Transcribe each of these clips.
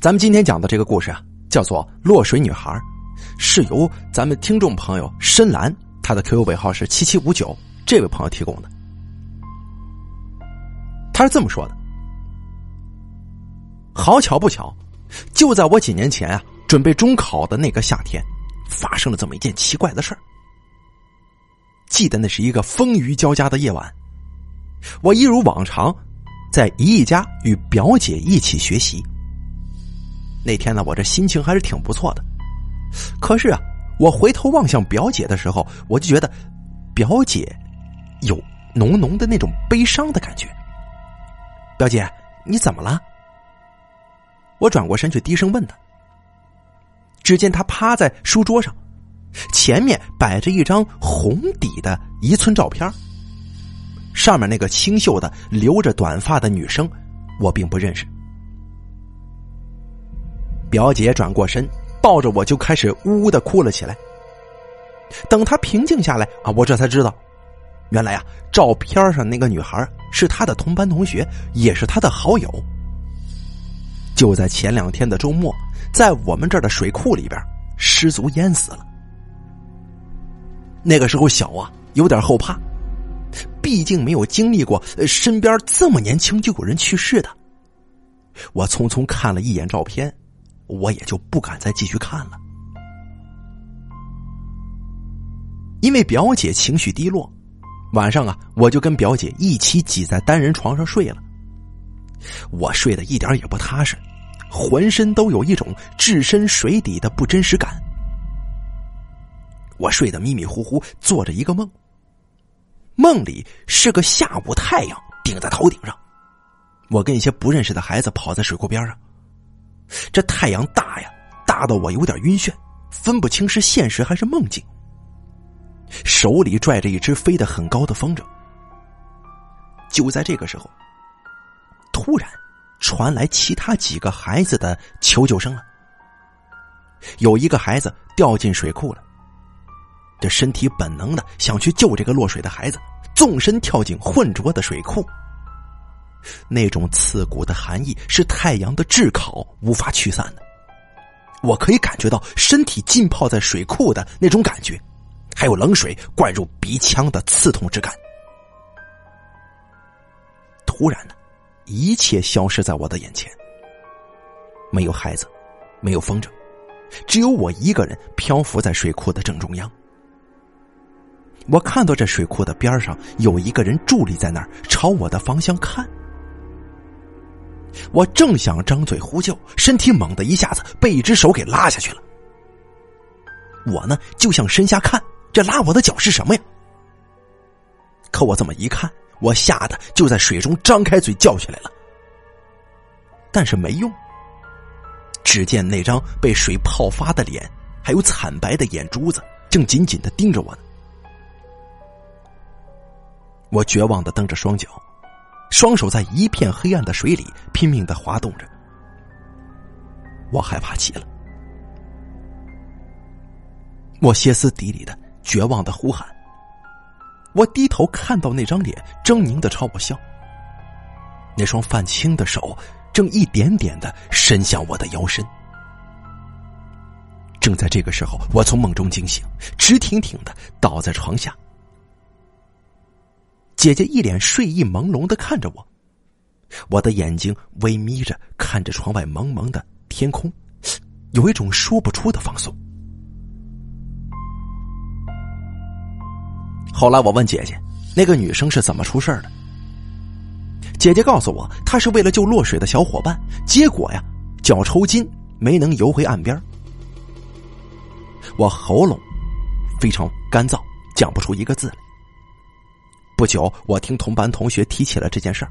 咱们今天讲的这个故事啊，叫做《落水女孩》，是由咱们听众朋友深蓝，他的 QQ 尾号是七七五九，这位朋友提供的。他是这么说的：好巧不巧，就在我几年前啊，准备中考的那个夏天，发生了这么一件奇怪的事儿。记得那是一个风雨交加的夜晚，我一如往常，在姨姨家与表姐一起学习。那天呢，我这心情还是挺不错的。可是啊，我回头望向表姐的时候，我就觉得表姐有浓浓的那种悲伤的感觉。表姐，你怎么了？我转过身去，低声问她。只见她趴在书桌上，前面摆着一张红底的一寸照片，上面那个清秀的留着短发的女生，我并不认识。表姐转过身，抱着我就开始呜呜的哭了起来。等她平静下来啊，我这才知道，原来啊，照片上那个女孩是她的同班同学，也是她的好友。就在前两天的周末，在我们这儿的水库里边失足淹死了。那个时候小啊，有点后怕，毕竟没有经历过身边这么年轻就有人去世的。我匆匆看了一眼照片。我也就不敢再继续看了，因为表姐情绪低落，晚上啊，我就跟表姐一起挤在单人床上睡了。我睡得一点也不踏实，浑身都有一种置身水底的不真实感。我睡得迷迷糊糊，做着一个梦，梦里是个下午，太阳顶在头顶上，我跟一些不认识的孩子跑在水库边上。这太阳大呀，大到我有点晕眩，分不清是现实还是梦境。手里拽着一只飞得很高的风筝。就在这个时候，突然传来其他几个孩子的求救声了。有一个孩子掉进水库了，这身体本能的想去救这个落水的孩子，纵身跳进浑浊的水库。那种刺骨的寒意是太阳的炙烤无法驱散的，我可以感觉到身体浸泡在水库的那种感觉，还有冷水灌入鼻腔的刺痛之感。突然呢，一切消失在我的眼前，没有孩子，没有风筝，只有我一个人漂浮在水库的正中央。我看到这水库的边上有一个人伫立在那儿，朝我的方向看。我正想张嘴呼救，身体猛地一下子被一只手给拉下去了。我呢就向身下看，这拉我的脚是什么呀？可我这么一看，我吓得就在水中张开嘴叫起来了。但是没用。只见那张被水泡发的脸，还有惨白的眼珠子，正紧紧的盯着我呢。我绝望的蹬着双脚。双手在一片黑暗的水里拼命的滑动着，我害怕极了。我歇斯底里的、绝望的呼喊。我低头看到那张脸狰狞的朝我笑，那双泛青的手正一点点的伸向我的腰身。正在这个时候，我从梦中惊醒，直挺挺的倒在床下。姐姐一脸睡意朦胧的看着我，我的眼睛微眯着看着窗外蒙蒙的天空，有一种说不出的放松。后来我问姐姐，那个女生是怎么出事的？姐姐告诉我，她是为了救落水的小伙伴，结果呀，脚抽筋没能游回岸边。我喉咙非常干燥，讲不出一个字来。不久，我听同班同学提起了这件事儿。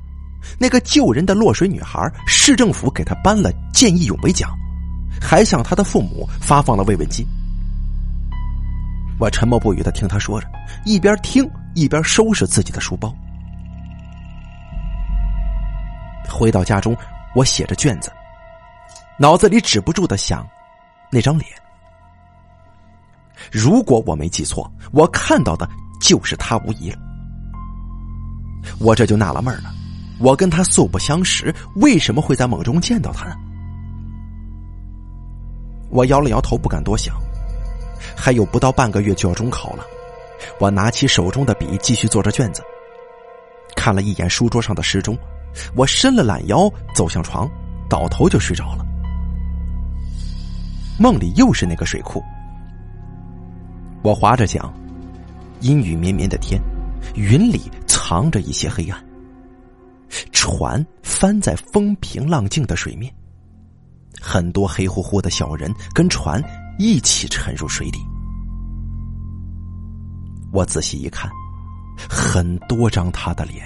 那个救人的落水女孩，市政府给她颁了见义勇为奖，还向她的父母发放了慰问金。我沉默不语的听他说着，一边听一边收拾自己的书包。回到家中，我写着卷子，脑子里止不住的想那张脸。如果我没记错，我看到的就是他无疑了。我这就纳了闷了，我跟他素不相识，为什么会在梦中见到他呢？我摇了摇头，不敢多想。还有不到半个月就要中考了，我拿起手中的笔，继续做着卷子。看了一眼书桌上的时钟，我伸了懒腰，走向床，倒头就睡着了。梦里又是那个水库，我划着桨，阴雨绵绵的天，云里藏着一些黑暗。船翻在风平浪静的水面，很多黑乎乎的小人跟船一起沉入水底。我仔细一看，很多张他的脸。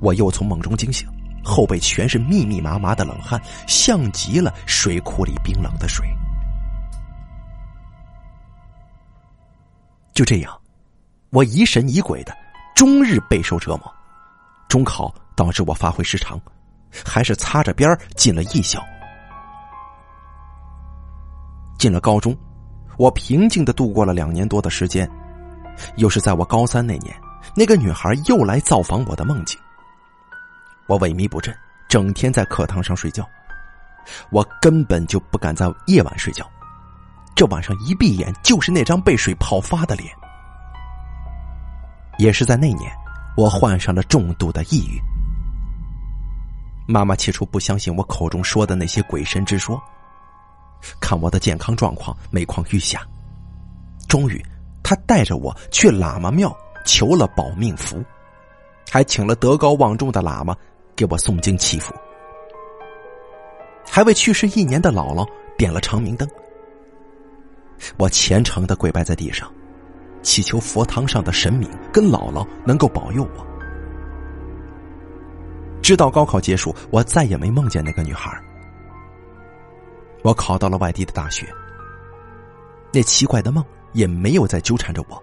我又从梦中惊醒，后背全是密密麻麻的冷汗，像极了水库里冰冷的水。就这样，我疑神疑鬼的，终日备受折磨。中考导致我发挥失常，还是擦着边进了艺校。进了高中，我平静的度过了两年多的时间。又是在我高三那年，那个女孩又来造访我的梦境。我萎靡不振，整天在课堂上睡觉。我根本就不敢在夜晚睡觉，这晚上一闭眼就是那张被水泡发的脸。也是在那年。我患上了重度的抑郁。妈妈起初不相信我口中说的那些鬼神之说，看我的健康状况每况愈下，终于，她带着我去喇嘛庙求了保命符，还请了德高望重的喇嘛给我诵经祈福，还为去世一年的姥姥点了长明灯。我虔诚的跪拜在地上。祈求佛堂上的神明跟姥姥能够保佑我。直到高考结束，我再也没梦见那个女孩。我考到了外地的大学，那奇怪的梦也没有再纠缠着我，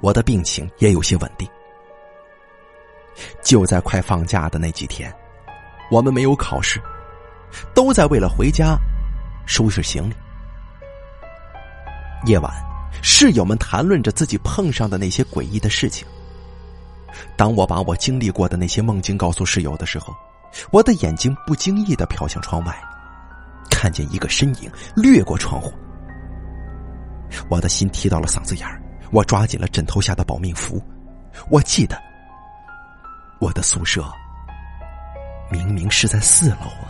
我的病情也有些稳定。就在快放假的那几天，我们没有考试，都在为了回家收拾行李。夜晚。室友们谈论着自己碰上的那些诡异的事情。当我把我经历过的那些梦境告诉室友的时候，我的眼睛不经意的瞟向窗外，看见一个身影掠过窗户。我的心提到了嗓子眼儿，我抓紧了枕头下的保命符。我记得，我的宿舍明明是在四楼啊。